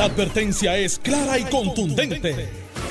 La advertencia es clara y contundente.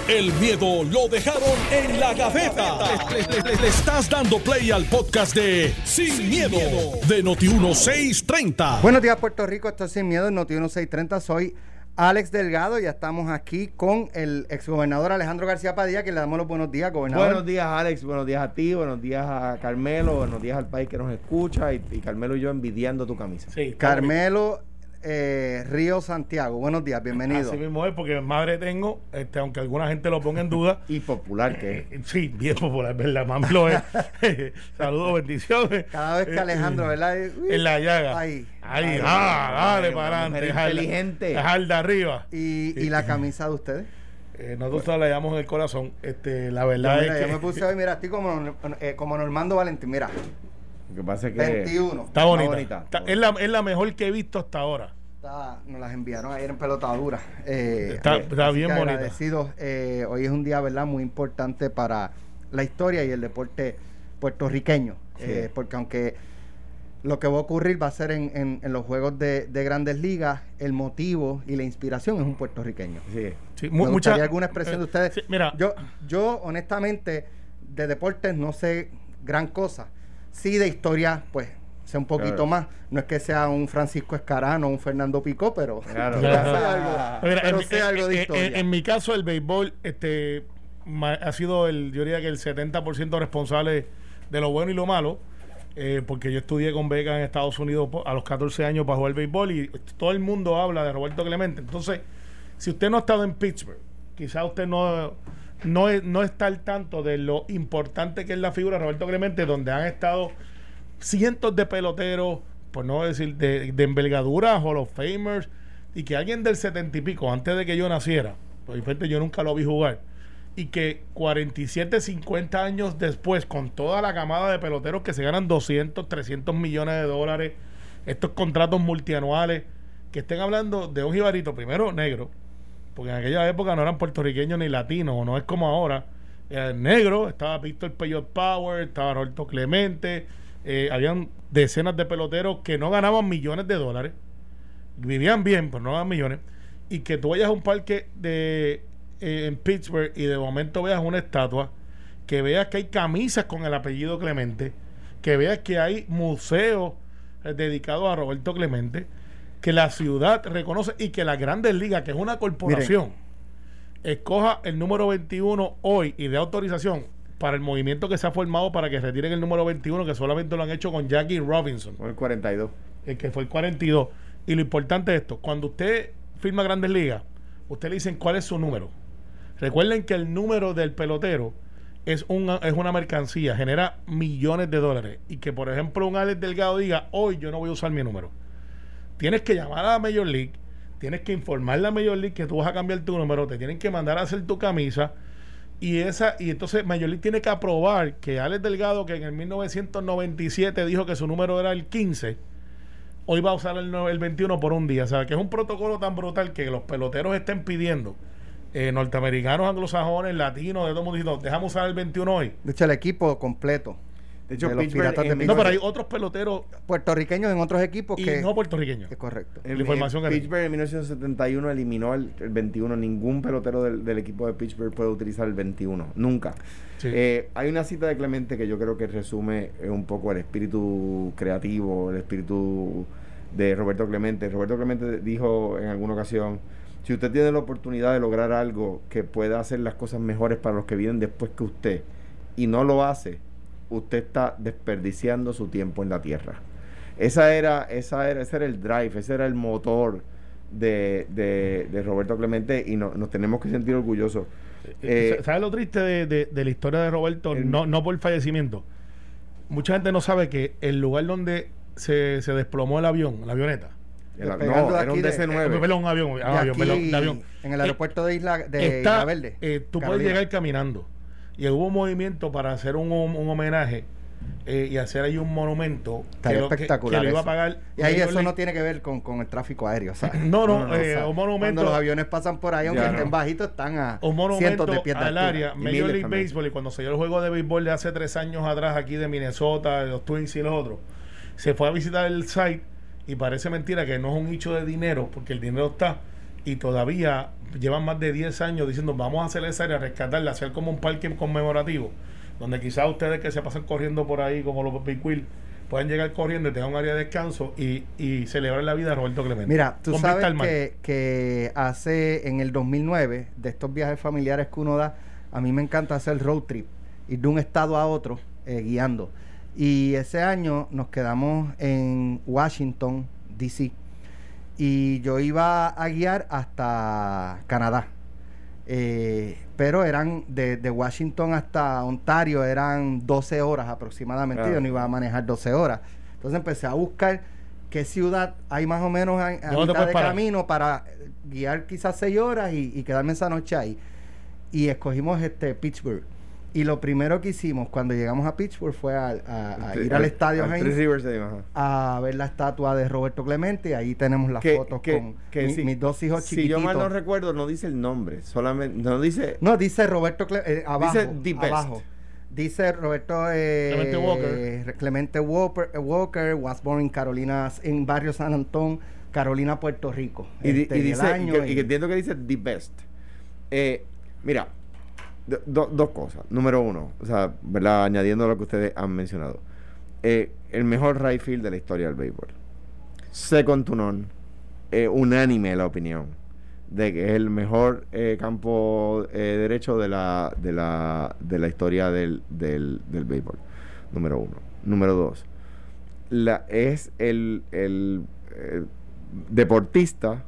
El miedo lo dejaron en la gaveta. Le, le- le- le estás dando play al podcast de Sin, miedo, de Noti1630. Buenos días, Puerto Rico. Esto es Sin Miedo en Noti 1630. Soy Alex Delgado. Ya estamos aquí con el exgobernador Alejandro García Padilla, que le damos los buenos días, gobernador. Buenos días, Alex. Buenos días a ti. Buenos días a Carmelo. Buenos días al país que nos escucha. Y, y Carmelo y yo envidiando tu camisa. Sí, Carmelo eh, Río Santiago. Buenos días, bienvenido. Así mismo es, porque madre tengo, este, aunque alguna gente lo ponga en duda. Y popular que es. eh, Sí, bien popular, ¿verdad? Mami lo es. Saludos, bendiciones. Cada vez que Eh, Alejandro, eh, ¿verdad? En la llaga. Ahí. Ahí, ah, dale para adelante. inteligente. Dejarla arriba. Y, y la camisa de ustedes. Eh, nosotros la llevamos en el corazón. Este, la Yo, verdad mira, es yo que me puse hoy, mira, estoy como, eh, como Normando Valentín. Mira, que pasa es que. 21. está bonita. bonita, Está- está es, la, es la mejor que he visto hasta ahora. Está- nos las enviaron ayer en pelotadura. Eh, Está- bien bonita. Eh, hoy es un día, ¿verdad? Muy importante para la historia y el deporte puertorriqueño. Sí. Eh, porque aunque lo que va a ocurrir va a ser en, en- en los juegos de, de grandes ligas, el motivo y la inspiración es un puertorriqueño. Sí. Sí, Me mucha- alguna expresión de eh, ustedes. sí, mira, Yo, yo honestamente, de deportes no sé gran cosa. Sí, de historia, pues, sé un poquito Claro. más. No es que sea un Francisco Escarano o un Fernando Picó, pero Claro. algo, Mira, pero en, sé en- algo de en- historia. en- en mi caso, el béisbol este, ha sido, el, yo diría que el 70% responsable de lo bueno y lo malo, eh, porque yo estudié con becas en Estados Unidos a los 14 años para jugar béisbol y todo el mundo habla de Roberto Clemente. Entonces, si usted no ha estado en Pittsburgh, quizás usted no, no, es- no está al tanto de lo importante que es la figura de Roberto Clemente, donde han estado cientos de peloteros, por no decir de, de envergadura, Hall of Famers, y que alguien del setenta y pico, antes de que yo naciera, por yo nunca lo vi jugar, y que 47, 50 años después, con toda la camada de peloteros que se ganan 200, 300 millones de dólares, estos contratos multianuales, que estén hablando de un jibarito, primero negro, porque en aquella época no eran puertorriqueños ni latinos, no es como ahora. Era negro, estaba Víctor Peyot Power, estaba Roberto Clemente, eh, habían decenas de peloteros que no ganaban millones de dólares, vivían bien, pero no ganaban millones, y que tú vayas a un parque de eh, en Pittsburgh y de momento veas una estatua, que veas que hay camisas con el apellido Clemente, que veas que hay museos eh, dedicados a Roberto Clemente, que la ciudad reconoce y que la Grandes Ligas, que es una corporación, escoja el número 21 hoy y dé autorización para el movimiento que se ha formado para que retiren el número 21, que solamente lo han hecho con Jackie Robinson, Con el 42. el que fue el 42. Y lo importante es esto, cuando usted firma Grandes Ligas, usted le dicen cuál es su número. Recuerden que el número del pelotero es una, es una mercancía, genera millones de dólares. Y que, por ejemplo, un Alex Delgado diga, hoy yo no voy a usar mi número. Tienes que llamar a la Major League, tienes que informar a la Major League que tú vas a cambiar tu número, te tienen que mandar a hacer tu camisa. Y esa y entonces Major League tiene que aprobar que Alex Delgado, que en el 1997 dijo que su número era el 15, hoy va a usar el, el 21 por un día. O sea, que es un protocolo tan brutal que los peloteros estén pidiendo, eh, norteamericanos, anglosajones, latinos, de todo mundo diciendo, dejamos usar el 21 hoy. De hecho, el equipo completo De hecho, de los Pittsburgh Piratas de en Pittsburgh. No, pero hay otros peloteros puertorriqueños en otros equipos y que no puertorriqueños. es correcto. En, La información que- Pittsburgh en 1971 eliminó el, el 21. Ningún pelotero del, del equipo de Pittsburgh puede utilizar el 21. Nunca. Sí. Eh, hay una cita de Clemente que yo creo que resume eh, un poco el espíritu creativo, el espíritu de Roberto Clemente. Roberto Clemente dijo en alguna ocasión, si usted tiene la oportunidad de lograr algo que pueda hacer las cosas mejores para los que vienen después que usted y no lo hace, usted está desperdiciando su tiempo en la tierra. Esa era, esa era, ese era el drive, ese era el motor de, de, de Roberto Clemente y no- nos tenemos que sentir orgullosos. Eh, ¿Sabes lo triste de, de- de la historia de Roberto? el- no, no por fallecimiento. Mucha gente no sabe que el lugar donde se, se desplomó el avión, la avioneta. el- no, era un aquí de- DC-9. Eh, perdón, un avión, ah, avión, aquí, perdón, avión. En el Eh, aeropuerto de Isla, de está, Isla Verde. eh, tú puedes Carolina. llegar caminando. Y hubo un movimiento para hacer un, un homenaje eh, y hacer ahí un monumento que- espectacular que lo iba a pagar. Y ahí eso no tiene que ver con, con el tráfico aéreo, ¿sabes? No, no, No, no, eh, O sea, un Cuando monumento. los aviones pasan por ahí, aunque Ya, estén no. bajitos, están a un monumento cientos de pies de al área, Major League también. Baseball, y cuando se dio el juego de béisbol de hace tres años atrás aquí de Minnesota, de los Twins y los otros, se fue a visitar el site y parece mentira que no es un hecho de dinero, porque el dinero está, y todavía llevan más de 10 años diciendo vamos a hacer esa área, rescatarla, hacer como un parque conmemorativo, donde quizás ustedes que se pasan corriendo por ahí como los Wheel puedan llegar corriendo y tengan un área de descanso y, y celebrar la vida de Roberto Clemente. Mira, tú Con sabes que, que hace en el 2009, de estos viajes familiares que uno da, a mí me encanta hacer road trip, ir de un estado a otro eh, guiando. Y ese año nos quedamos en Washington, D.C. Y yo iba a guiar hasta Canadá. Eh, pero eran de, de Washington hasta Ontario, eran 12 horas aproximadamente. Claro. Yo no iba a manejar 12 horas. Entonces empecé a buscar qué ciudad hay más o menos a, a ¿Dónde te mitad de parar? camino para guiar quizás 6 horas y, y quedarme esa noche ahí. Y escogimos este Pittsburgh. Y lo primero que hicimos cuando llegamos a Pittsburgh fue a, a- a ir al estadio al Heinz a ver la estatua de Roberto Clemente. Ahí tenemos las Que- fotos que- con que mi- si- mis dos hijos Si chiquititos. yo mal no recuerdo, no dice el nombre, solamente, no dice... No, dice Roberto Clemente, abajo. Dice the best. abajo. Dice Roberto eh, Clemente Walker. Clemente Walker, Walker was born in Carolina, en barrio San Antón, Carolina, Puerto Rico. Y, Este, y dice, año que, y y- que entiendo que dice the best. Eh, mira, do- do- dos cosas. Número uno, o sea. Añadiendo lo que ustedes han mencionado. Eh, el mejor right field de la historia del béisbol. Second to none. eh, unánime la opinión de que es el mejor eh, campo eh, derecho de la, de la, de la historia del, del, del béisbol. Número uno. Número dos. La, es el, el, eh, deportista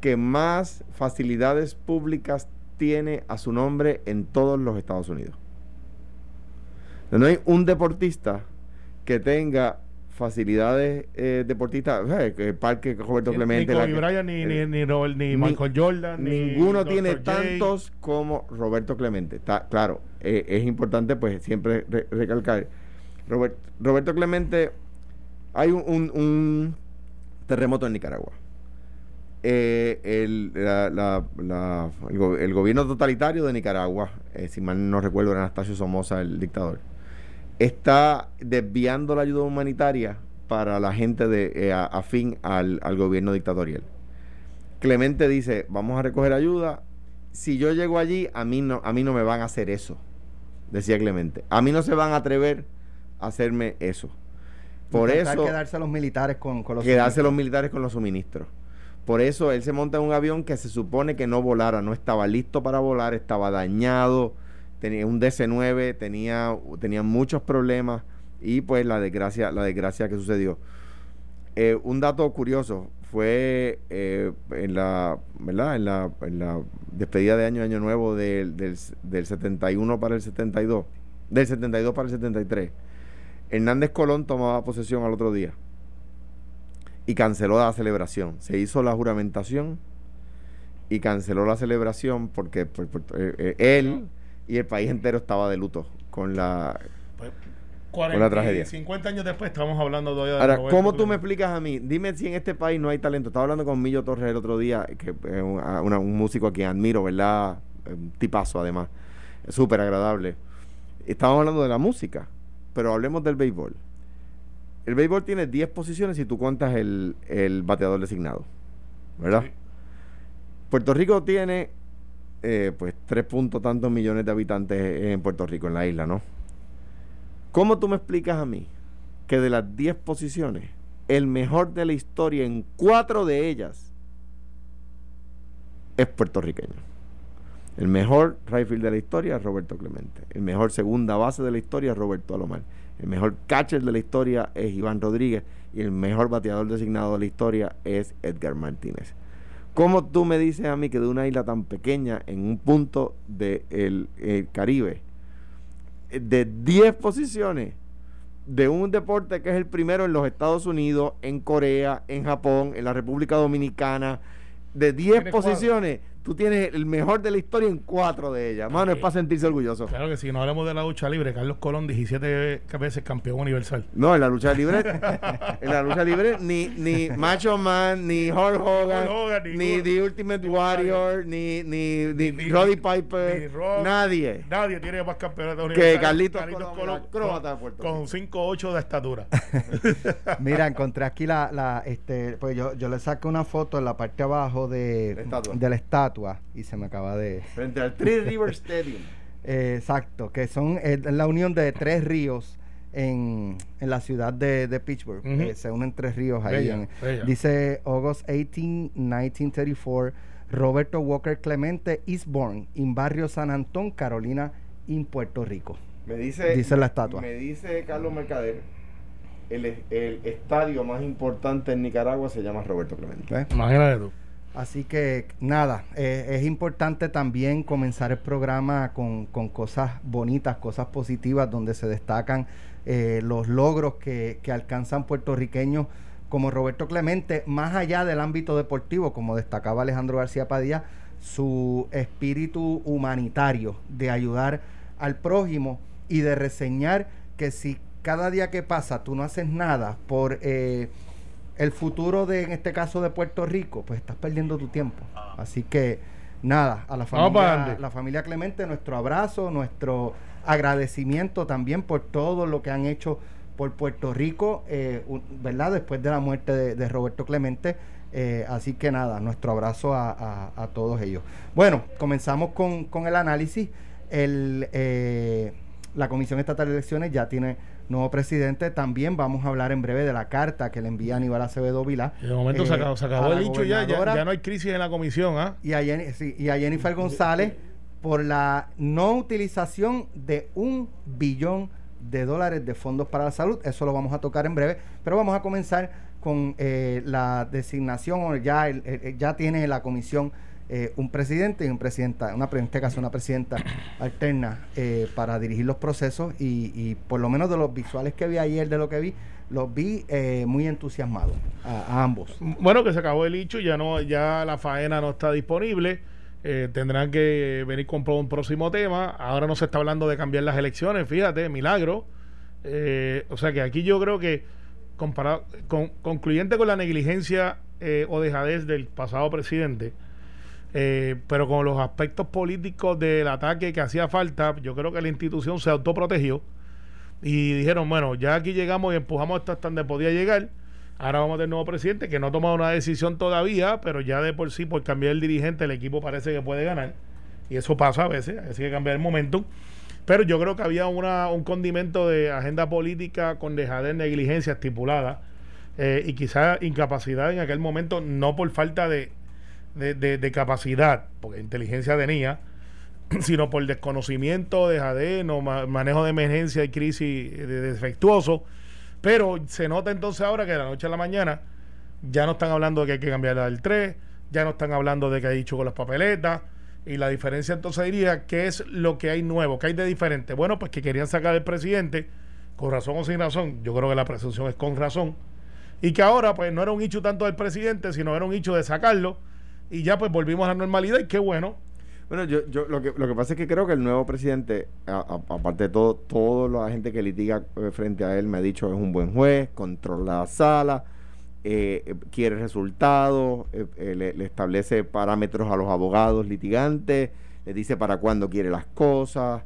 que más facilidades públicas tiene a su nombre en todos los Estados Unidos. No hay un deportista que tenga facilidades eh, deportistas, que el parque Roberto Clemente. ni Kobe que- Bryant, ni, eh, ni, ni, Robert- ni ni- Michael Jordan, ni Ninguno Dr. tiene J. tantos como Roberto Clemente. Está claro, eh, es importante pues siempre re- recalcar. Robert- Roberto Clemente, hay un, un- un terremoto en Nicaragua. Eh, el, la- la- la- el, go- el gobierno totalitario de Nicaragua, eh, si mal no recuerdo, era Anastasio Somoza, el dictador, está desviando la ayuda humanitaria para la gente de, eh, a- afín al, al gobierno dictatorial. Clemente dice, vamos a recoger ayuda. Si yo llego allí, a mí no, a mí no me van a hacer eso, decía Clemente. A mí no se van a atrever a hacerme eso. Por intentar eso, quedarse los militares con, con los quedarse los militares con los suministros. Por eso él se monta en un avión que se supone que no volara, no estaba listo para volar, estaba dañado, tenía un DC-9, tenía, muchos problemas y pues la desgracia, la desgracia que sucedió. Eh, un dato curioso fue eh, en la, ¿verdad? En la, en la despedida de año año nuevo del, del, del 71 para el 72, del 72 para el 73. Hernández Colón tomaba posesión al otro día y canceló la celebración. Se hizo la juramentación y canceló la celebración porque pues, pues, eh, eh, él y el país entero estaba de luto con la... Pues, la 40 y tragedia. 50 años después estamos hablando todavía de Ahora, ¿cómo tú me explicas a mí? Dime si en este país no hay talento. Estaba hablando con Millo Torres el otro día, que es un, músico a quien admiro, ¿verdad? Eh, Un tipazo además. Súper agradable. Estábamos hablando de la música, pero hablemos del béisbol. El béisbol tiene 10 posiciones si tú cuentas el, el bateador designado, ¿verdad? Sí. Puerto Rico tiene eh, pues tres puntos tantos millones de habitantes en Puerto Rico, en la isla, ¿no? ¿Cómo tú me explicas a mí que de las 10 posiciones, el mejor de la historia en cuatro de ellas es puertorriqueño? El mejor right field de la historia es Roberto Clemente. El mejor segunda base de la historia es Roberto Alomar. El mejor catcher de la historia es Iván Rodríguez. Y el mejor bateador designado de la historia es Edgar Martínez. ¿Cómo tú me dices a mí que de una isla tan pequeña, en un punto del Caribe, de 10 posiciones de un deporte que es el primero en los Estados Unidos, en Corea, en Japón, en la República Dominicana, de 10 Tiene cuadro. Tú tienes el mejor de la historia en cuatro de ellas. Mano, es para sentirse orgulloso. Claro que si no hablamos de la lucha libre, Carlos Colón, 17 veces campeón universal. No, en la lucha libre, en la lucha libre, ni, ni Macho Man, ni Hulk Hogan, ni, The Ultimate Warrior, ni, ni, ni, Roddy Piper, nadie. Nadie tiene más campeonatos que Carlitos, Colón, con 5'8 de estatura. Mira, encontré aquí la, la este, pues yo, yo le saqué una foto en la parte abajo de, de la estatua y se me acaba de... Frente al Three River Stadium. exacto, que son la unión de tres ríos en, en la ciudad de, de Pittsburgh. Eh, se unen tres ríos ahí. dice August 18, 1934, Roberto Walker Clemente, Eastbourne, en barrio San Antón, Carolina, en Puerto Rico. Me dice, dice la estatua. Me dice Carlos Mercader, el, el estadio más importante en Nicaragua se llama Roberto Clemente. Imagínate tú. Así que nada, eh, es importante también comenzar el programa con, cosas bonitas, cosas positivas, donde se destacan eh, los logros que, alcanzan puertorriqueños como Roberto Clemente, más allá del ámbito deportivo, como destacaba Alejandro García Padilla, su espíritu humanitario de ayudar al prójimo y de reseñar que si cada día que pasa tú no haces nada por... Eh, el futuro de, en este caso, de Puerto Rico, pues estás perdiendo tu tiempo. Así que, nada, a la familia, la familia Clemente, nuestro abrazo, nuestro agradecimiento también por todo lo que han hecho por Puerto Rico, eh, ¿verdad? Después de la muerte de, Roberto Clemente. Eh, así que nada, nuestro abrazo a, todos ellos. Bueno, comenzamos con, con el análisis. El, eh, la Comisión Estatal de Elecciones ya tiene nuevo presidente. También vamos a hablar en breve de la carta que le envía Aníbal Acevedo Vila. De momento se acabó, el dicho ya, ya, no hay crisis en la comisión. ¿ah? Y, a y a Jennifer González por la no utilización de un billón de dólares de fondos para la salud. Eso lo vamos a tocar en breve, pero vamos a comenzar con eh, la designación, o ya, ya tiene la comisión eh, un presidente y un presidenta, una, en este caso una presidenta alterna eh, para dirigir los procesos y, por lo menos de los visuales que vi ayer, de lo que vi, los vi eh, muy entusiasmados a, ambos. Bueno, que se acabó el hecho, ya no, ya la faena no está disponible. tendrán que venir con un próximo tema. Ahora no se está hablando de cambiar las elecciones, fíjate, milagro. o sea que aquí yo creo que comparado, con, concluyente con la negligencia o dejadez del pasado presidente, eh, pero con los aspectos políticos del ataque que hacía falta, yo creo que la institución se autoprotegió y dijeron, bueno, ya aquí llegamos y empujamos hasta donde podía llegar. Ahora vamos a tener nuevo presidente que no ha tomado una decisión todavía, pero ya de por sí, por cambiar el dirigente, el equipo parece que puede ganar. Y eso pasa a veces, hay que cambiar el momento. Pero yo creo que había una, un condimento de agenda política con dejadez, negligencia estipulada eh, y quizá incapacidad en aquel momento, no por falta de, de, de, capacidad, porque inteligencia tenía, sino por desconocimiento, dejadez, no, manejo de emergencia y crisis defectuoso. Pero se nota entonces ahora que de la noche a la mañana ya no están hablando de que hay que cambiar el 3, ya no están hablando de que hay dicho con las papeletas. Y la diferencia entonces diría, ¿qué es lo que hay nuevo? ¿Qué hay de diferente? Bueno, pues que querían sacar al presidente, con razón o sin razón. Yo creo que la presunción es con razón. Y que ahora, pues no era un hecho tanto del presidente, sino era un hecho de sacarlo y ya pues volvimos a la normalidad y qué bueno. Bueno, yo, yo lo, que, lo que pasa es que creo que el nuevo presidente, aparte de todo, toda la gente que litiga eh, frente a él me ha dicho es un buen juez, controla la sala, eh, eh, quiere resultados, le, establece parámetros a los abogados litigantes, le dice para cuándo quiere las cosas,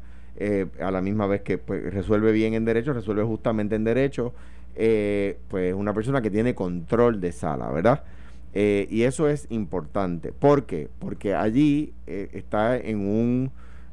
a la misma vez que pues, resuelve bien en derecho, resuelve justamente en derecho, pues una persona que tiene control de sala, ¿verdad? Eh, y eso es importante. ¿Por qué? Porque allí eh, está en un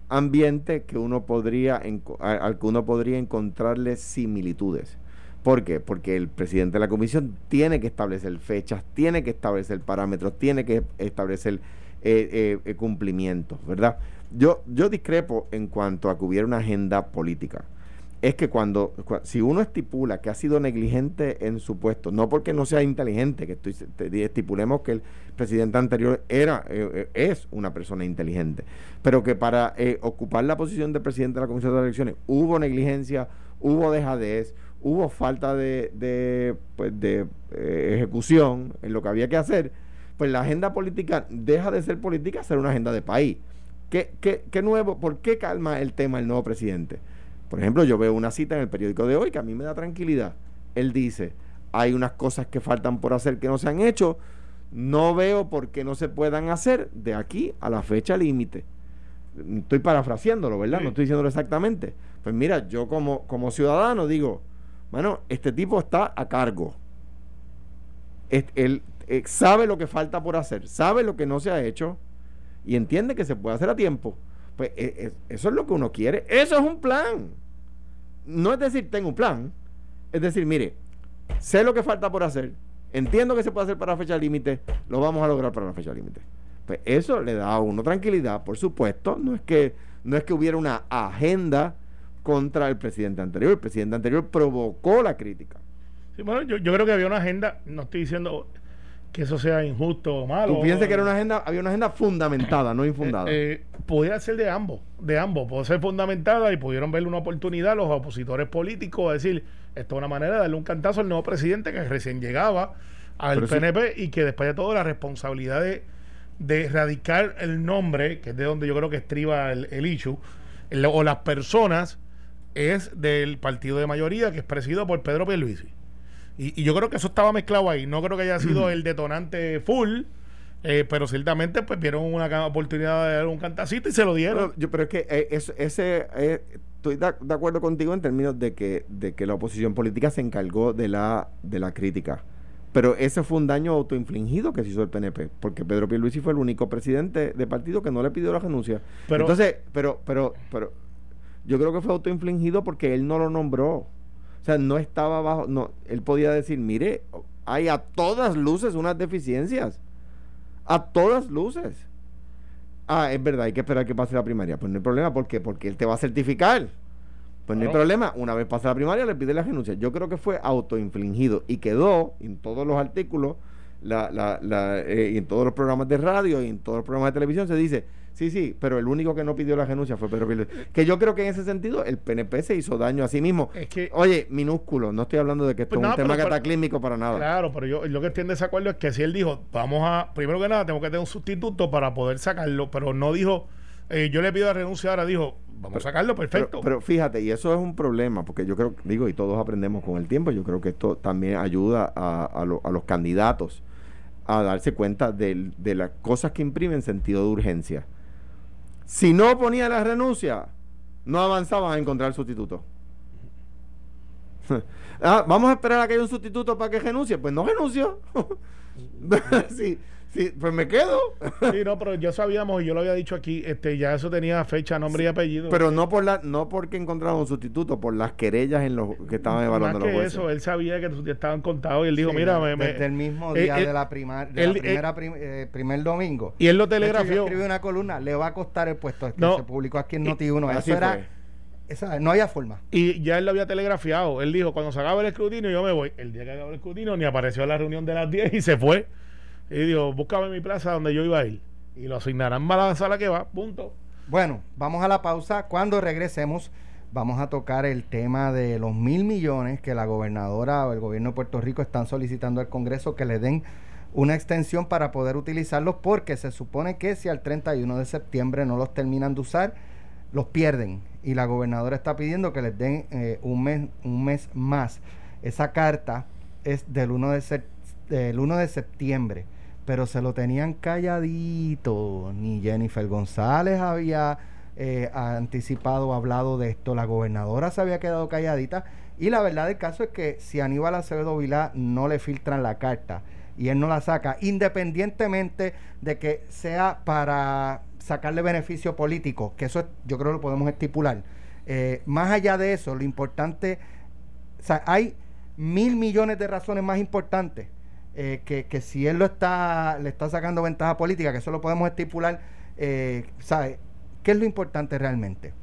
ambiente que uno podría al que uno podría encontrarle similitudes. ¿Por qué? Porque el presidente de la comisión tiene que establecer fechas, tiene que establecer parámetros, tiene que establecer eh, cumplimientos, ¿verdad? Yo, yo discrepo en cuanto a que hubiera una agenda política es que cuando, si uno estipula que ha sido negligente en su puesto, no porque no sea inteligente, que estipulemos que el presidente anterior era, eh, eh, es una persona inteligente, pero que para eh, ocupar la posición de presidente de la Comisión de Elecciones hubo negligencia, hubo dejadez, hubo falta de, de, pues, de ejecución en lo que había que hacer, pues la agenda política deja de ser política ser una agenda de país. ¿Qué, qué, qué nuevo? ¿Por qué calma el tema el nuevo presidente? Por ejemplo, yo veo una cita en el periódico de hoy que a mí me da tranquilidad. Él dice, hay unas cosas que faltan por hacer que no se han hecho, no veo por qué no se puedan hacer de aquí a la fecha límite. Estoy parafraseándolo, ¿verdad? No estoy diciéndolo exactamente. Pues mira, yo como, como ciudadano digo, bueno, este tipo está a cargo. Él, eh, sabe lo que falta por hacer, sabe lo que no se ha hecho y entiende que se puede hacer a tiempo. Pues eh, eh, eso es lo que uno quiere. Eso es un plan. No es decir, tengo un plan. Es decir, mire, sé lo que falta por hacer, entiendo que se puede hacer para la fecha límite, lo vamos a lograr para la fecha límite. Pues eso le da a uno tranquilidad, por supuesto. No es que, no es que hubiera una agenda contra el presidente anterior. El presidente anterior provocó la crítica. Sí, bueno, yo, yo creo que había una agenda, no estoy diciendo que eso sea injusto o malo. ¿Tú piensas que era una agenda, había una agenda fundamentada, no infundada? Eh, eh, pudiera ser de ambos, de ambos, puede ser fundamentada y pudieron verle una oportunidad a los opositores políticos a decir, esto es una manera de darle un cantazo al nuevo presidente que recién llegaba al PNP y que después de todo la responsabilidad de, de, erradicar el nombre, que es de donde yo creo que estriba el, el issue, o las personas, es del partido de mayoría que es presidido por Pedro Pierluisi. Y, yo creo que eso estaba mezclado ahí. No creo que haya sido el detonante full. Eh, pero ciertamente pues vieron una oportunidad de dar un cantacito y se lo dieron. Pero, yo, pero es que eh, ese eh, estoy de, acuerdo contigo en términos de que, de que la oposición política se encargó de la, de la crítica. Pero ese fue un daño autoinfligido que se hizo el PNP, porque Pedro Pierluisi fue el único presidente de partido que no le pidió la renuncia. Pero, Entonces, pero, pero, pero yo creo que fue autoinfligido porque él no lo nombró. O sea, no estaba bajo, no, él podía decir, mire, hay a todas luces unas deficiencias. A todas luces. Ah, es verdad, hay que esperar que pase la primaria. Pues no hay problema, ¿por qué? Porque él te va a certificar. Pues no hay problema, una vez pasa la primaria le pide la renuncia. Yo creo que fue autoinfligido y quedó en todos los artículos, la, la, la, eh, en todos los programas de radio y en todos los programas de televisión se dice, Sí, sí, pero el único que no pidió la renuncia fue Pedro Pierluisi. Que yo creo que en ese sentido el PNP se hizo daño a sí mismo. Es que, Oye, minúsculo, no estoy hablando de que esto pues es un tema cataclísmico para nada. Claro, pero yo lo que entiendo ese acuerdo es que si él dijo, vamos a, primero que nada, tengo que tener un sustituto para poder sacarlo, pero no dijo, eh, yo le pido la renuncia ahora, dijo, vamos a sacarlo, perfecto. Pero, fíjate, y eso es un problema, porque yo creo, digo, y todos aprendemos con el tiempo, yo creo que esto también ayuda a, a los candidatos a darse cuenta de, de las cosas que imprimen sentido de urgencia si no ponía la renuncia, no avanzaban a encontrar sustituto. ah, vamos a esperar a que haya un sustituto para que renuncie. Pues no renunció. sí, Sí, pues me quedo. sí, no, pero yo sabíamos, y yo lo había dicho aquí, este, ya eso tenía fecha, nombre y apellido. Pero no por la, no porque encontraron un sustituto, por las querellas en los que estaban evaluando Más que eso, él sabía que estaban contados y él dijo, mira, me, desde el mismo eh, día eh, de la, primar, de la primera eh, primer domingo. Y él lo telegrafió. escribió una columna, le va a costar el puesto que se publicó aquí en Noti1. Eso era esa, no había forma. Y ya él lo había telegrafiado. Él dijo, cuando se acabe el escrutinio, yo me voy. El día que acabe el escrutinio, ni apareció a la reunión de las 10 y se fue. Y digo, búscame mi plaza donde yo iba a ir. Y lo asignarán a la sala que va, punto. Bueno, vamos a la pausa. Cuando regresemos, vamos a tocar el tema de los mil millones que la gobernadora o el gobierno de Puerto Rico están solicitando al Congreso que le den una extensión para poder utilizarlos porque se supone que si al 31 de septiembre no los terminan de usar, los pierden. Y la gobernadora está pidiendo que les den eh, un, mes, un mes más. Esa carta es del 1 de, del 1 de septiembre pero se lo tenían calladito. Ni Jennifer González había eh, anticipado hablado de esto. La gobernadora se había quedado calladita. Y la verdad del caso es que si Aníbal Acevedo Vilá no le filtran la carta y él no la saca, independientemente de que sea para sacarle beneficio político, que eso yo creo lo podemos estipular. Eh, más allá de eso, lo importante, o sea, hay mil millones de razones más importantes eh, que, si él lo está, le está sacando ventaja política, que eso lo podemos estipular, eh, ¿sabe? ¿Qué es lo importante realmente?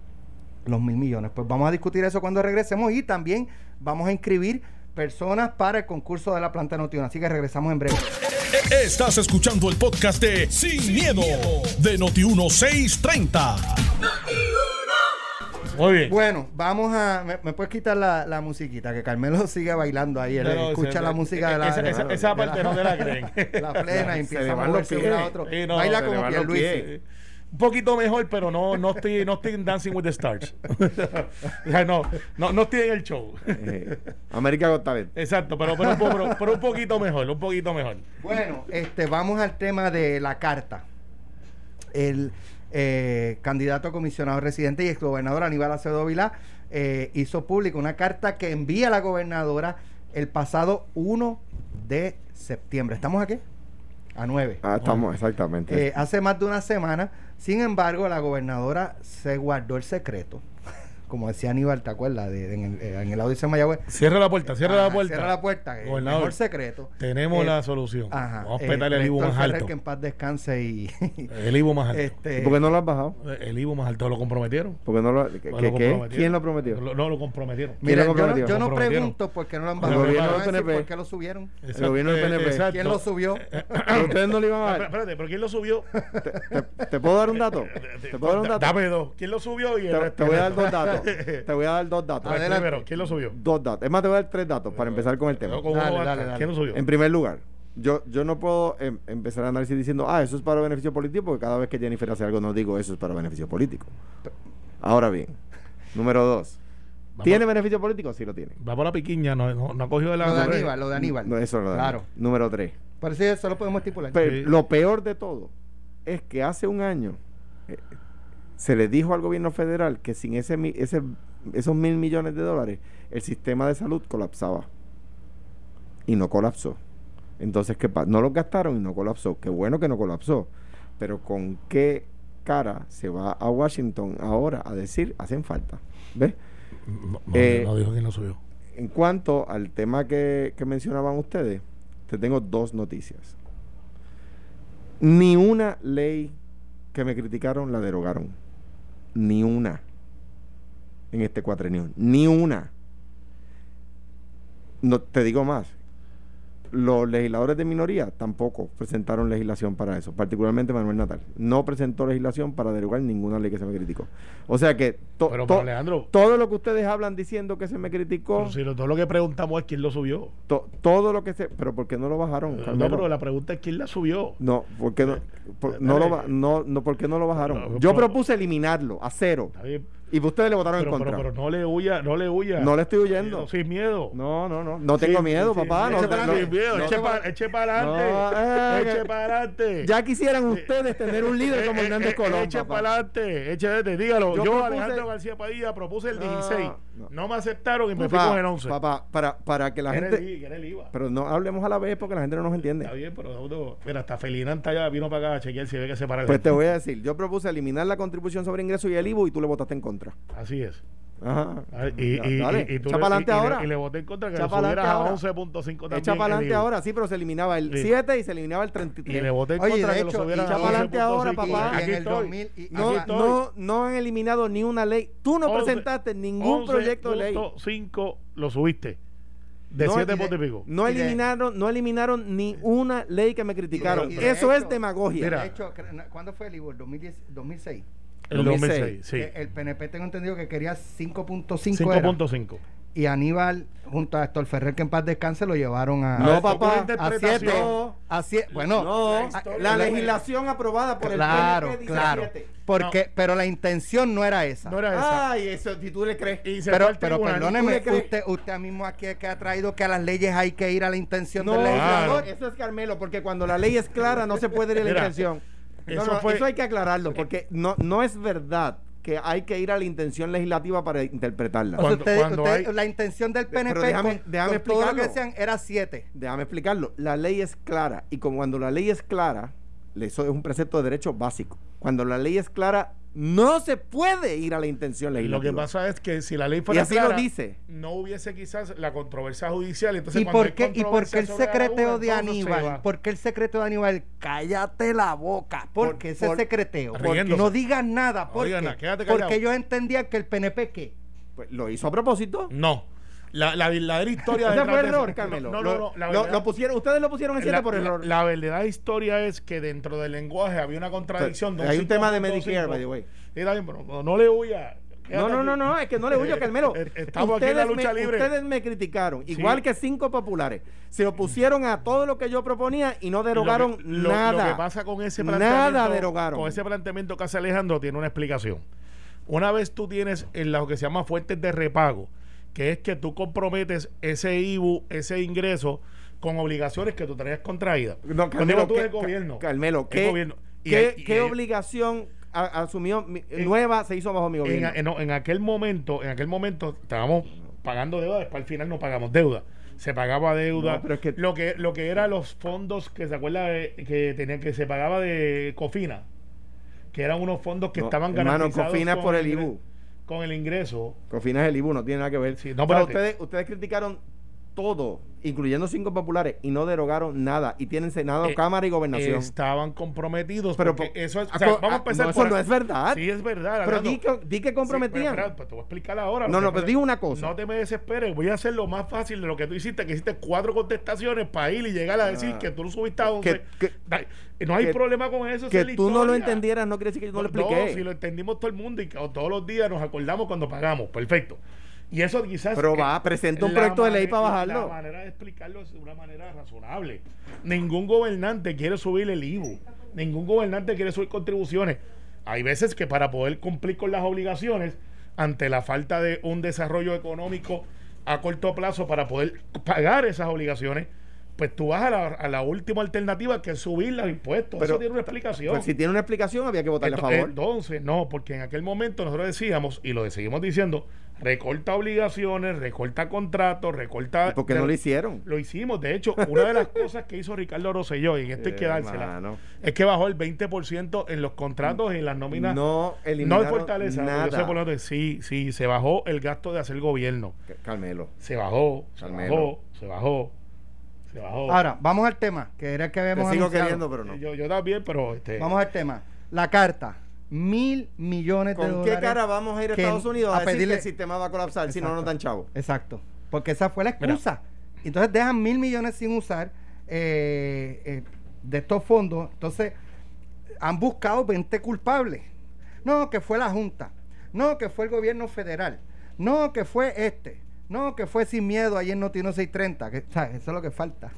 Los mil millones. Pues vamos a discutir eso cuando regresemos y también vamos a inscribir personas para el concurso de la planta Notiuno. Así que regresamos en breve. Estás escuchando el podcast de Sin, miedo, de Noti 1630. Muy bien. Bueno, vamos a. ¿Me, me puedes quitar la, la musiquita? Que Carmelo sigue bailando ahí. Él No, no, escucha la música de la. esa- de esa- la- esa de parte no te la creen. La plena empieza a moverse a otro. Sí, no, Baila como Pierluisi. Un poquito mejor, pero no, no estoy, no estoy en Dancing with the Stars. No, no, no estoy en el show. Eh, América Got Talent. Exacto, pero, pero, pero, pero un poquito mejor, un poquito mejor. Bueno, este, vamos al tema de la carta. El eh, candidato a comisionado residente y exgobernador Aníbal Acevedo Vilá eh, hizo pública una carta que envía a la gobernadora el pasado 1 de septiembre. ¿Estamos aquí? A 9. Ah, estamos, exactamente. Eh, hace más de una semana. Sin embargo, la gobernadora se guardó el secreto. Como decía Aníbal, ¿te acuerdas? De- en, el, eh, en el audio de Mayagüez. Cierra la puerta, cierra la puerta. Cierra la puerta. el mejor secreto. Tenemos Eh, la solución. Ajá. Vamos a eh, petarle el Ivo Héctor más Ferrer, alto. que en paz descanse y. El Ivo más alto. este, ¿Por qué no lo has bajado? El Ivo más alto lo comprometieron. ¿Por qué no lo, que- Lo que- qué? comprometieron. ¿Quién lo prometió? Lo- no, lo comprometieron. ¿Quién Mira, lo yo, no- yo no pregunto por qué no lo han El bajado. gobierno Yo del PNP. ¿Por qué lo subieron? Exacto, gobierno del PNP. exacto. ¿Quién lo subió? ¿Ustedes no lo iban a dar? Espérate, pero ¿quién lo subió? ¿Te, te puedo dar un dato? ¿Te puedo dar un dato? Dame dos. ¿Quién lo subió? Y el te voy a dar dos datos. Te voy a dar dos datos. Adelante. primero, ¿quién lo subió? Dos datos. Es más, te voy a dar tres datos para empezar con el tema. Dale, dale, dale. ¿Quién lo subió? En primer lugar, yo, yo no puedo em, empezar a análisis diciendo, ah, eso es para beneficio político, porque cada vez que Jennifer hace algo no digo eso es para beneficio político. Ahora bien, número dos, Vamos. ¿tiene beneficio político? Sí lo tiene. Va por la piquiña, no, no, no ha cogido de la Lo de correa. Aníbal, lo de Aníbal. No, eso no lo Claro. Número tres, Por eso eso lo podemos estipular. Pero Sí. lo peor de todo es que hace un año eh, se le dijo al gobierno federal que sin ese, ese esos mil millones de dólares el sistema de salud colapsaba y no colapsó. Entonces, ¿qué pasa? No los gastaron y no colapsó. Qué bueno que no colapsó. Pero ¿con qué cara se va a Washington ahora a decir hacen falta? ¿Ves? No, no, Eh, no dijo quién lo subió. En cuanto al tema que, que mencionaban ustedes, te tengo dos noticias. Ni una ley que me criticaron la derogaron. Ni una. En este cuatrenio. Ni una. No, te digo más. Los legisladores de minoría tampoco presentaron legislación para eso, particularmente Manuel Natal. No presentó legislación para derogar ninguna ley que se me criticó. O sea que to- Pero, to- pero Alejandro, todo lo que ustedes hablan diciendo que se me criticó, pero si todo lo que preguntamos es quién lo subió. to- todo lo que se... Pero ¿por qué no lo bajaron? No, Carmelo? pero la pregunta es quién la subió. No, ¿por qué no, por, no lo no, no, ¿por qué no lo bajaron? No, Yo propuse eliminarlo a cero Está bien, y ustedes le votaron pero, en pero, contra. pero no le huya, no le huya. No le estoy huyendo. Sin miedo. No, no, no. No tengo miedo, papá. No, no, no, sin miedo, eche tengo- para eche para adelante. Eh, eche para adelante. Ya quisieran ustedes tener un líder como Eh, eh, Hernández eh, Colón. Eche papá. para adelante, eche adelante, dígalo. Yo Yo, propuse- Alejandro García Padilla, propuse el No, 16. no. Me aceptaron y me fui Papá, con el 11. papá, para, para que la el gente... El IVA. Pero no hablemos a la vez porque la gente no nos entiende. Está bien, pero mira, hasta Felinanta ya vino para acá a chequear si ve que se para Pues te voy a decir, yo propuse eliminar la contribución sobre ingresos y el IVU y tú le votaste en contra. Así es. Ajá. Ah, Y, y, Dale, y, y tú echa le- y- y le- ahora. Y le voté en contra que Echa lo pa'lante subieras a ahora. 11.5 también. Echa para adelante ahora, sí, pero se eliminaba el Sí. 7 y se eliminaba el Y 33. le voté en Oye, contra de que lo hecho, subieran echa a pa'lante ahora, 11.5. papá. Y Aquí en el estoy. 2000 y- No, Aquí estoy. no, no han eliminado ni una ley. Tú no Once- presentaste ningún proyecto de ley. 11.5 lo subiste. De No, 7 y puntos y pico. No Y eliminaron, no eliminaron ni una ley que me criticaron. y de Eso es hecho- demagogia. Mira. De hecho, ¿cuándo fue el IVO? 2010, 2006. El 2006. 2006, sí. Que El PNP tengo entendido que quería 5.5 era. 5.5. y Aníbal junto a Héctor Ferrer que en paz descanse lo llevaron a No, papá. a siete No. a sie- bueno No, la legislación aprobada por claro el PNP dice claro siete. porque pero la intención no era esa No era esa. Ay, eso, si tú le crees. Y se pero pero tribunal. ¿tú perdóneme usted usted mismo aquí que ha traído que a las leyes hay que ir a la intención No, del legislador Claro. eso es Carmelo, porque cuando la ley es clara no se puede ir a la Mira, intención. No, eso no, fue- eso hay que aclararlo, porque no, no es verdad que hay que ir a la intención legislativa para interpretarla. O sea, Cuando- usted- cuando usted- hay- la intención del PNP Pero déjame- con, déjame con todo lo que explicarlo. decían era siete Déjame explicarlo. La ley es clara y como cuando la ley es clara, eso es un precepto de derecho básico. Cuando la ley es clara, no se puede ir a la intención Lo legislativa. que pasa es que si la ley y fuera así clara, lo dice. no hubiese quizás la controversia judicial. Entonces, ¿Y por qué, ¿Y por qué el secreteo de Aníbal? ¿Por qué el secreto de Aníbal? Cállate la boca. ¿Por Por- qué ese por- secreteo? No digas nada. Porque ellos entendían que el PNP ¿qué? Pues, lo hizo a propósito. No. La, la verdadera historia Ese fue de error, eso- Carmelo. No, no, no. la lo, lo pusieron, ustedes lo pusieron en siete la, por la- error. la verdadera historia es que dentro del lenguaje había una contradicción. de un Hay un tema de 5.5. Medicare, by the way. Pero no, no le huya. No, no, no, no, es que no le huyo, Carmelo. Estamos aquí en la lucha me, libre. Ustedes me criticaron, igual que cinco populares. Se opusieron a todo lo que yo proponía y no derogaron Lo que- lo- nada. Lo que pasa con ese planteamiento, Nada derogaron. con ese planteamiento que hace Alejandro tiene una explicación. Una vez tú tienes en lo que se llama fuentes de repago, que es que tú comprometes ese IBU, ese ingreso, con obligaciones que tú traías contraídas. No, digo tú ¿qué- es gobierno. Ca- Carmelo, ¿qué, gobierno. Y qué- hay- y qué hay- obligación a- asumió mi- nueva se hizo bajo mi gobierno? en- aquel momento, en aquel momento estábamos pagando deuda, después al final no pagamos deuda. Se pagaba deuda. No, pero es que- lo que lo que eran los fondos que se acuerda de- que tenían que se pagaba de Cofina, que eran unos fondos que No, estaban hermano, garantizados Cofina por el IBU. Con el ingreso. Cofina es el IBU, no tiene nada que ver. Sí, no, O sea, espérate. ustedes, ustedes criticaron todo, incluyendo cinco populares, y no derogaron nada. Y tienen Senado, Eh, Cámara y Gobernación. Estaban comprometidos. Pero porque po- eso es. ah, o sea, co- vamos a ah, empezar no, por eso no es verdad. Sí, es verdad. pero di que, di que Sí, comprometían. pero, espera, pues te voy a explicar ahora. No, no, pero digo una cosa. No te me desesperes. Voy a hacer lo más fácil de lo que tú hiciste, que hiciste cuatro contestaciones para ir y llegar a decir Ah. que tú lo subiste a 11. Que- no hay problema con eso. que es tú no lo entendieras no quiere decir que yo no lo No, expliqué. si lo entendimos todo el mundo y que todos los días nos acordamos cuando pagamos. Perfecto. Y eso quizás. Pero eh, va, presenta un proyecto de ley para bajarlo. La manera de explicarlo es de una manera razonable. Ningún gobernante quiere subir el IVU. Ningún gobernante quiere subir contribuciones. Hay veces que para poder cumplir con las obligaciones, ante la falta de un desarrollo económico a corto plazo para poder pagar esas obligaciones, pues tú vas a la, a la última alternativa que es subir los impuestos. Pero- eso tiene una explicación. Pues si tiene una explicación, había que votarle a favor. Entonces, no, porque en aquel momento nosotros decíamos, y lo seguimos diciendo, recorta obligaciones, recorta contratos, recorta... ¿Y por qué no lo hicieron? Lo hicimos. De hecho, una de las cosas que hizo Ricardo Rosselló, y en esto hay que Eh, dársela, mano. es que bajó el 20% en los contratos y en las nóminas. No no fortaleza. nada. Yo sé por lo tanto, sí, sí, se bajó el gasto de hacer gobierno. Carmelo. Se bajó, Carmelo. bajó, se bajó, se bajó. Ahora, vamos al tema, que era el que Te habíamos sigo anunciado. queriendo, pero no. yo, yo también, pero... Este, Vamos al tema. La carta. Mil millones de ¿Con dólares. qué cara vamos a ir a Estados Unidos a, a decir pedirle- que el sistema va a colapsar si no nos dan chavo? Exacto. Porque esa fue la excusa. Entonces dejan mil millones sin usar eh, eh, de estos fondos. Entonces han buscado 20 culpables. No, que fue la Junta. No, que fue el gobierno federal. No, que fue este. No, que fue sin miedo ayer no tiene 630. Que, ¿sabes? Eso es lo que falta.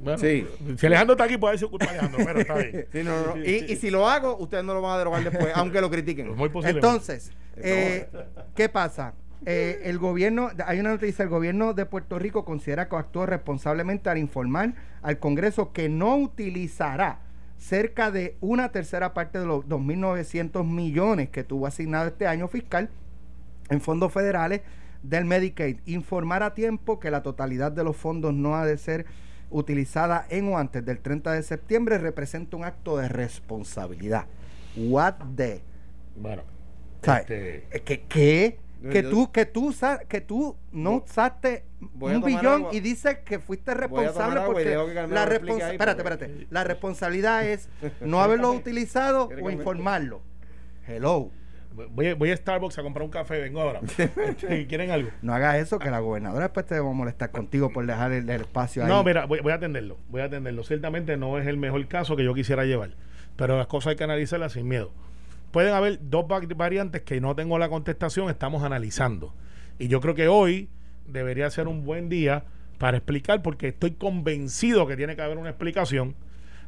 bueno, Sí. Si Alejandro está aquí, puede ser culpa de Alejandro, pero está bien. Sí, no, no, no. Y, y si lo hago, ustedes no lo van a derogar después, aunque lo critiquen. Es muy posible. Entonces, eh, ¿qué pasa? Eh, el gobierno, hay una noticia, el gobierno de Puerto Rico considera que actuó responsablemente al informar al Congreso que no utilizará cerca de una tercera parte de los 2.900 millones que tuvo asignado este año fiscal en fondos federales del Medicaid. Informar a tiempo que la totalidad de los fondos no ha de ser utilizada en o antes del 30 de septiembre representa un acto de responsabilidad. What the Bueno, este, ¿Que, qué? No, que yo- tú que tú que tú no usaste un billón agua. y dices que fuiste responsable porque la responsa- espérate, porque- espérate. La responsabilidad es no haberlo utilizado ¿Quiere o informarlo. Hello. Voy, a- voy a Starbucks a comprar un café, vengo ahora. Este, ¿Quieren algo? No hagas eso que la gobernadora después te va a molestar contigo por dejar el, el espacio ahí. No, mira, voy, voy a atenderlo. Voy a atenderlo. Ciertamente no es el mejor caso que yo quisiera llevar, pero las cosas hay que analizarlas sin miedo. Pueden haber dos va- variantes que no tengo la contestación, estamos analizando. Y yo creo que hoy debería ser un buen día para explicar, porque estoy convencido que tiene que haber una explicación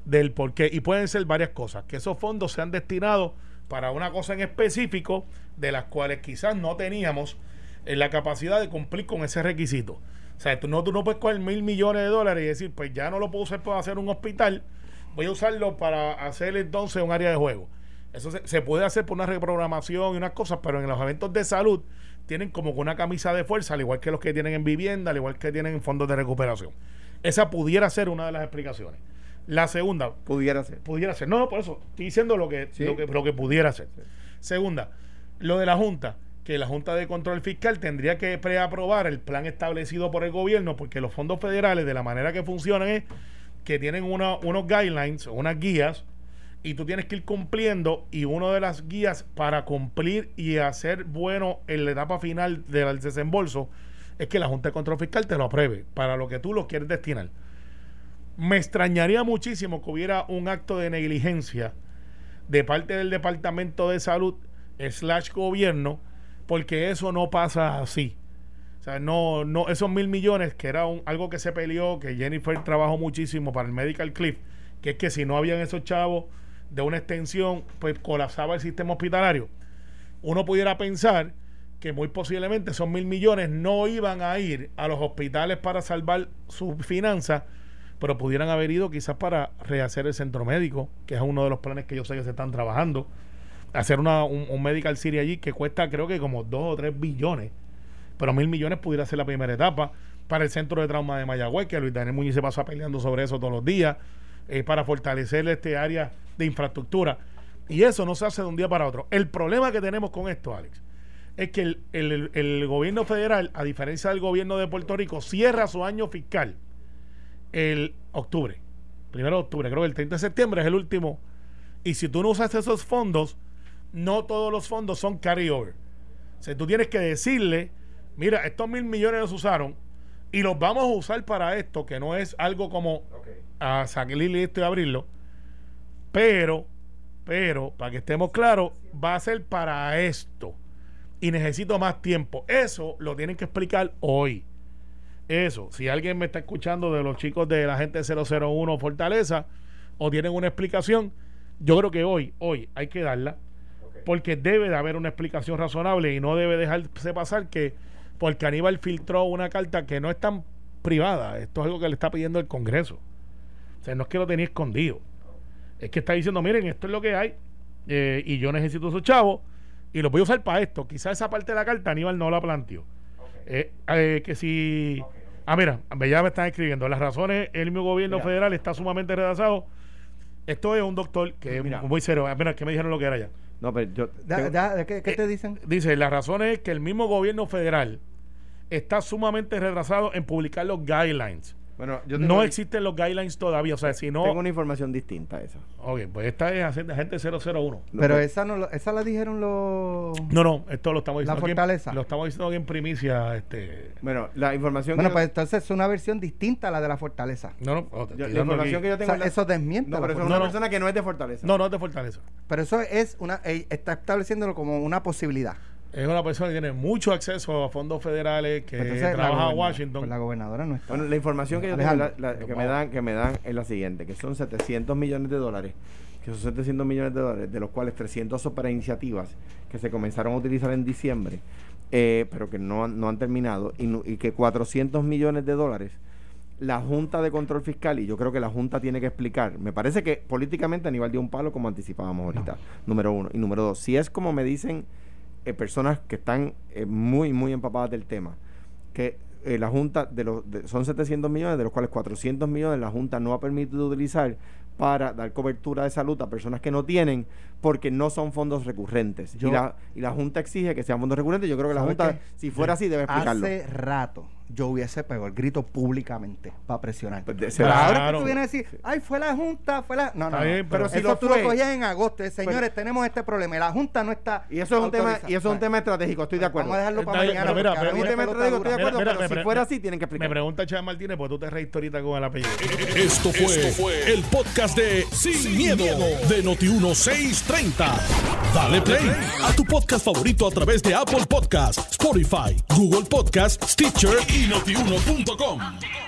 del por qué. Y pueden ser varias cosas. Que esos fondos sean destinados para una cosa en específico, de las cuales quizás no teníamos en la capacidad de cumplir con ese requisito. O sea, tú no, tú no puedes coger mil millones de dólares y decir, pues ya no lo puedo usar para hacer un hospital, voy a usarlo para hacer entonces un área de juego. Eso se, se puede hacer por una reprogramación y unas cosas, pero en los eventos de salud tienen como una camisa de fuerza, al igual que los que tienen en vivienda, al igual que tienen en fondos de recuperación. Esa pudiera ser una de las explicaciones. La segunda, Pudiera ser. pudiera ser. No, no, por eso estoy diciendo lo que, Sí. lo que, lo que pudiera ser. Segunda, lo de la Junta, que la Junta de Control Fiscal tendría que preaprobar el plan establecido por el gobierno, porque los fondos federales, de la manera que funcionan, es que tienen una- unos guidelines, unas guías, y tú tienes que ir cumpliendo, y una de las guías para cumplir y hacer bueno en la etapa final del desembolso es que la Junta de Control Fiscal te lo apruebe para lo que tú lo quieres destinar. Me extrañaría muchísimo que hubiera un acto de negligencia de parte del Departamento de Salud slash gobierno porque eso no pasa así. O sea, no, no, esos mil millones, que era un, algo que se peleó, que Jennifer trabajó muchísimo para el Medical Cliff, que es que si no habían esos chavos de una extensión, pues colapsaba el sistema hospitalario. Uno pudiera pensar que muy posiblemente esos mil millones no iban a ir a los hospitales para salvar sus finanzas, pero pudieran haber ido quizás para rehacer el centro médico, que es uno de los planes que yo sé que se están trabajando. Hacer una, un, un Medical City allí que cuesta creo que como dos o tres billones, pero mil millones pudiera ser la primera etapa. Para el centro de trauma de Mayagüez, que Luis Daniel Muñiz se pasa peleando sobre eso todos los días, eh, para fortalecer este área de infraestructura. Y eso no se hace de un día para otro. El problema que tenemos con esto, Alex, es que el, el- el gobierno federal, a diferencia del gobierno de Puerto Rico, cierra su año fiscal el octubre. Primero de octubre, creo que el 30 de septiembre es el último. Y si tú no usas esos fondos, no todos los fondos son carry-over. O sea, tú tienes que decirle, mira, estos mil millones los usaron y los vamos a usar para esto, que no es algo como a sacarle esto y abrirlo. Pero, pero, para que estemos claros, va a ser para esto. Y necesito más tiempo. Eso lo tienen que explicar hoy. Eso, si alguien me está escuchando de los chicos de la gente 001 Fortaleza o tienen una explicación, yo creo que hoy, hoy hay que darla. Porque debe de haber una explicación razonable y no debe dejarse pasar que porque Aníbal filtró una carta que no es tan privada. Esto es algo que le está pidiendo el Congreso. O sea, no es que lo tenía escondido. Es que está diciendo, miren, esto es lo que hay eh, y yo necesito esos chavos y los voy a usar para esto. Quizás esa parte de la carta Aníbal no la planteó. Eh, eh, que si... Ah, mira, ya me están escribiendo. Las razones, el mismo gobierno Mira. federal está sumamente retrasado. Esto es un doctor que Mira. es muy serio. Ah, Mira, que me dijeron lo que era ya. No, pero yo. Da- tengo- da- ¿qué, qué Eh, te dicen? Dice, la razón es que el mismo gobierno federal está sumamente retrasado en publicar los guidelines. Bueno, yo No existen los guidelines todavía. O sea, si no... tengo una información distinta a esa. Ok, pues esta es agente agente 001. No, Pero no, esa no lo- esa la dijeron los... No, no, esto lo estamos La diciendo aquí en- fortaleza. lo estamos diciendo aquí en primicia. Este, Bueno, la información Bueno, que pues yo, entonces es una versión distinta a la de la fortaleza. no, no, oh, yo- la información aquí. que yo O tengo. sea, es la- eso desmiente no, la pero eso es una No, no. persona que no es de Fortaleza. No, no es de Fortaleza. Pero eso es una... eh, está estableciéndolo como una posibilidad. Es una persona que tiene mucho acceso a fondos federales, que Entonces, trabaja en Washington. pues la gobernadora no está. Bueno, la información que yo tengo, Alejandro. la- la- que, me dan, que me dan es la siguiente, que son 700 millones de dólares, que son 700 millones de dólares, de los cuales 300 son para iniciativas que se comenzaron a utilizar en diciembre, eh, pero que no, han- no han terminado, y que 400 millones de dólares la Junta de Control Fiscal, y yo creo que la Junta tiene que explicar, me parece que políticamente Aníbal dio un palo como anticipábamos ahorita, número uno. Y número dos, si es como me dicen eh, personas que están eh, muy, muy empapadas del tema, que eh, la Junta, de los, de- son 700 millones, de los cuales 400 millones la Junta no ha permitido utilizar para dar cobertura de salud a personas que no tienen, porque no son fondos recurrentes. Yo- y, la, y la Junta exige que sean fondos recurrentes. Yo creo que la ¿Sabe Junta, qué? si fuera así, debe explicarlo. Hace rato yo hubiese pegado el grito públicamente para presionar. Pues de- Pero ahora que tú vienes a decir, ay, fue la Junta, fue la. No, no, no. pero Pero si eso lo tú fue- lo cogías en agosto. eh, Señores, tenemos este problema. Y la Junta no está. Y eso es un tema, y eso es un tema estratégico, estoy de acuerdo. Vamos a dejarlo para Está mañana. pero mira, pero ahora Es un viene tema pelota estratégico, estoy de acuerdo, Mira, pero mira, si mira, fuera mira, así, tienen que Me explicar. pregunta Chávez Martínez, pues tú te reíste ahorita con el apellido. Esto fue, el podcast de Sin, miedo, de Noti1630. Dale play a tu podcast favorito a través de Apple Podcasts, Spotify, Google Podcasts, Stitcher y.